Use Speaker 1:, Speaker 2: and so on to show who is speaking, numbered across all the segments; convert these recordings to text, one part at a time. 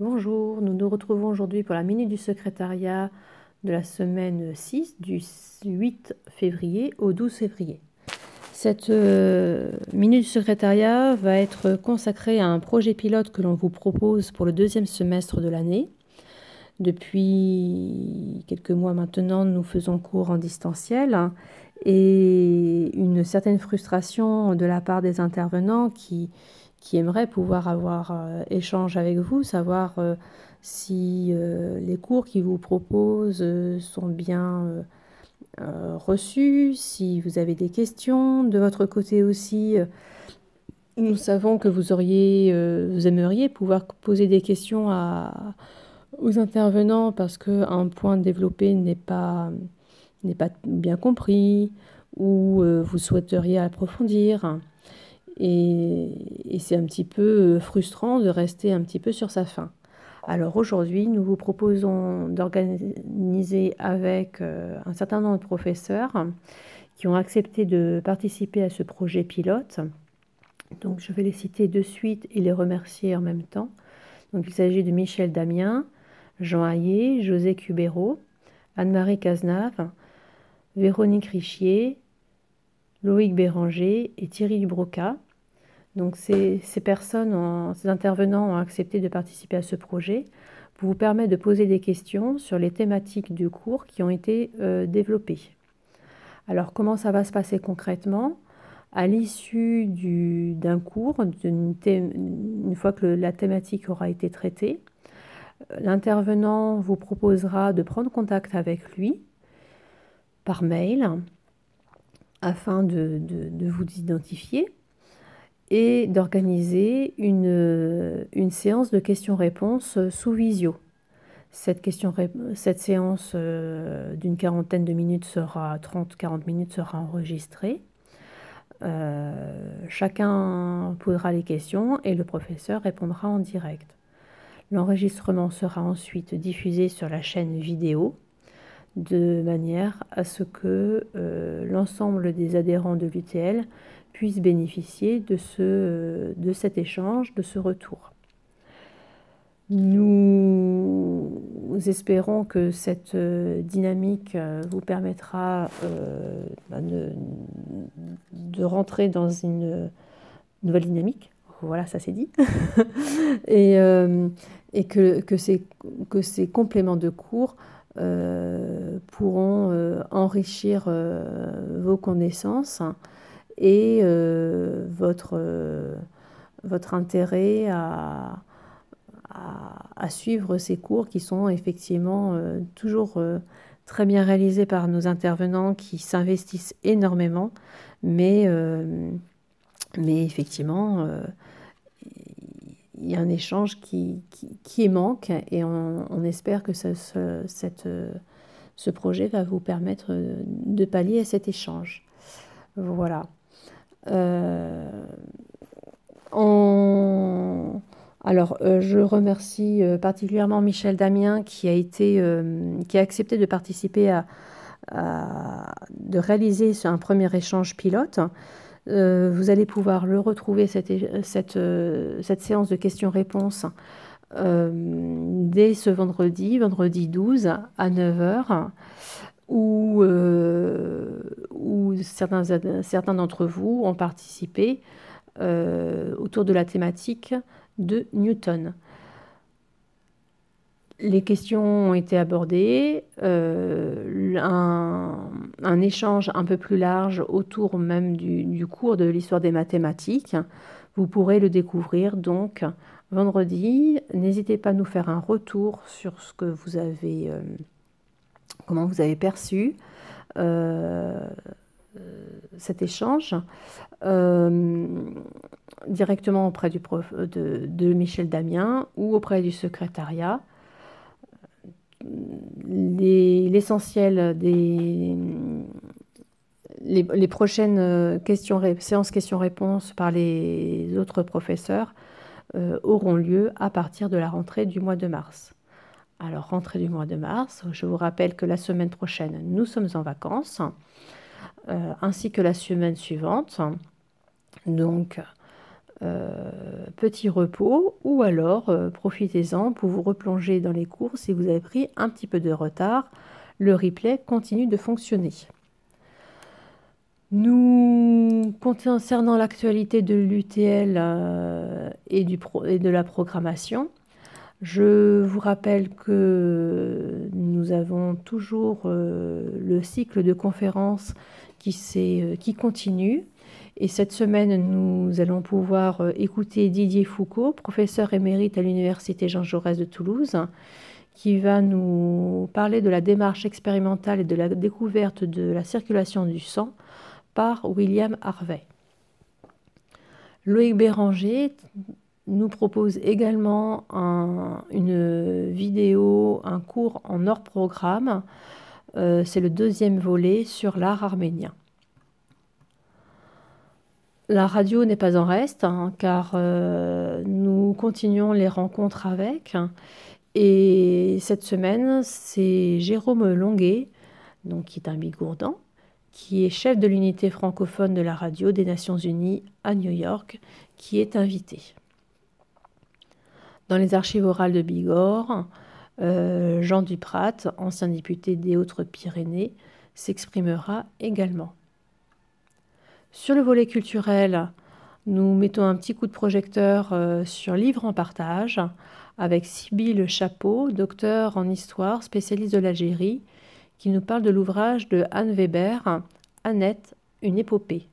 Speaker 1: Bonjour, nous nous retrouvons aujourd'hui pour la minute du secrétariat de la semaine 6 du 8 février au 12 février. Cette euh, minute du secrétariat va être consacrée à un projet pilote que l'on vous propose pour le deuxième semestre de l'année. Depuis quelques mois maintenant, nous faisons cours en distanciel et une certaine frustration de la part des intervenants qui, qui aimeraient pouvoir avoir euh, échange avec vous, savoir euh, si euh, les cours qu'ils vous proposent sont bien reçus, si vous avez des questions. De votre côté aussi, nous savons que vous auriez, vous aimeriez pouvoir poser des questions aux intervenants parce qu'un point développé n'est pas, n'est pas bien compris ou vous souhaiteriez approfondir. Et, c'est un petit peu euh, frustrant de rester un petit peu sur sa faim. Alors aujourd'hui, nous vous proposons d'organiser avec euh, un certain nombre de professeurs qui ont accepté de participer à ce projet pilote. Donc je vais les citer de suite et les remercier en même temps. Donc il s'agit de Michel Damien, Jean Hayet, José Cubero, Anne-Marie Cazenave, Véronique Richier, Loïc Béranger et Thierry Dubroca. Donc ces, personnes, ces intervenants ont accepté de participer à ce projet. Pour vous permettre de poser des questions sur les thématiques du cours qui ont été euh, développées. Alors comment ça va se passer concrètement? À l'issue d'un cours, une fois que la thématique aura été traitée, l'intervenant vous proposera de prendre contact avec lui par mail afin de vous identifier et d'organiser une, une, séance de questions-réponses sous visio. Cette, question, cette séance euh, d'une quarantaine de minutes sera, 30-40 minutes sera enregistrée. Euh, chacun posera les questions et le professeur répondra en direct. L'enregistrement sera ensuite diffusé sur la chaîne vidéo de manière à ce que euh, l'ensemble des adhérents de l'UTL puissent bénéficier de, ce, de cet échange, de ce retour. Nous espérons que cette euh, dynamique euh, vous permettra bah, de, rentrer dans une nouvelle dynamique. Voilà, ça c'est dit. et, que, ces, compléments de cours euh, pourront euh, enrichir euh, vos connaissances et votre, votre intérêt à, à, suivre ces cours qui sont effectivement toujours très bien réalisés par nos intervenants qui s'investissent énormément, mais, mais effectivement, il y a un échange qui, qui, manque et on, espère que ce, cette, ce projet va vous permettre de pallier à cet échange. Voilà. Euh, alors, euh, je remercie euh, particulièrement Michel Damien qui a, été, qui a accepté de participer à, de réaliser un premier échange pilote. Vous allez pouvoir le retrouver, cette, cette, cette séance de questions-réponses, dès ce vendredi, vendredi 12 à 9h, où, où certains, certains d'entre vous ont participé autour de la thématique de Newton les questions ont été abordées, euh, un, échange un peu plus large autour même du, cours de l'histoire des mathématiques. Vous pourrez le découvrir donc vendredi. N'hésitez pas à nous faire un retour sur ce que vous avez, euh, comment vous avez perçu euh, cet échange directement auprès prof, de Michel Damien ou auprès du secrétariat l'essentiel des prochaines séances questions-réponses par les autres professeurs euh, auront lieu à partir de la rentrée du mois de mars. Alors, rentrée du mois de mars, je vous rappelle que la semaine prochaine, nous sommes en vacances, euh, ainsi que la semaine suivante. Donc, petit repos ou alors profitez-en pour vous replonger dans les cours si vous avez pris un petit peu de retard. Le replay continue de fonctionner. Nous, concernant l'actualité de l'UTL et de la programmation, je vous rappelle que nous avons toujours euh, le cycle de conférences qui, euh, qui, continue. Et cette semaine, nous allons pouvoir euh, écouter Didier Foucault, professeur émérite à l'Université Jean Jaurès de Toulouse, qui va nous parler de la démarche expérimentale et de la découverte de la circulation du sang par William Harvey. Loïc Béranger nous propose également une vidéo, un cours en hors programme. Euh, c'est le deuxième volet sur l'art arménien. La radio n'est pas en reste, hein, car euh, nous continuons les rencontres avec. Et cette semaine, c'est Jérôme Longuet, donc, qui est un bigourdan, qui est chef de l'unité francophone de la radio des Nations Unies à New York, qui est invité. Dans les archives orales de Bigorre, euh, Jean Duprat, ancien député des Hautes-Pyrénées, s'exprimera également. Sur le volet culturel, nous mettons un petit coup de projecteur euh, sur Livre en partage avec Sybille Chapeau, docteur en histoire, spécialiste de l'Algérie, qui nous parle de l'ouvrage de Anne Weber, Annette, une épopée.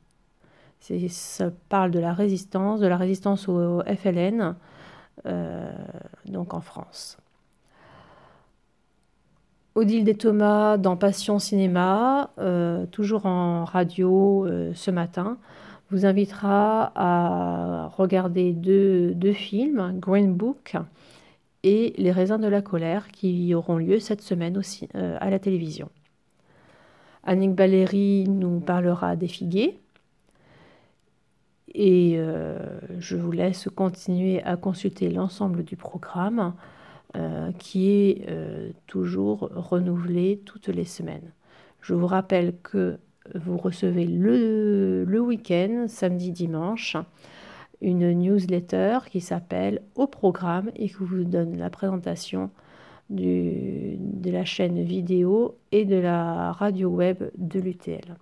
Speaker 1: Ça parle de la résistance, de la résistance au FLN, donc en France. Odile des Thomas dans Passion Cinéma, euh, toujours en radio euh, ce matin, vous invitera à regarder deux, films, Green Book et Les raisins de la colère, qui auront lieu cette semaine aussi à la télévision. Annick Baléry nous parlera des figuiers, et euh, je vous laisse continuer à consulter l'ensemble du programme euh, qui est euh, toujours renouvelé toutes les semaines. Je vous rappelle que vous recevez le, le week-end, samedi, dimanche, une newsletter qui s'appelle Au programme et qui vous donne la présentation du, de la chaîne vidéo et de la radio web de l'UTL.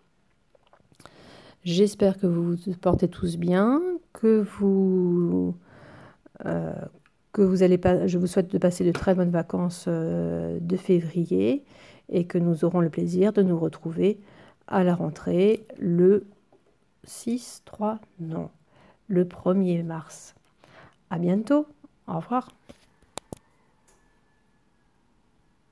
Speaker 1: J'espère que vous vous portez tous bien, que vous, euh, que vous allez pas, je vous souhaite de passer de très bonnes vacances euh, de février et que nous aurons le plaisir de nous retrouver à la rentrée le 6, 3, non, le 1er mars. À bientôt. Au revoir.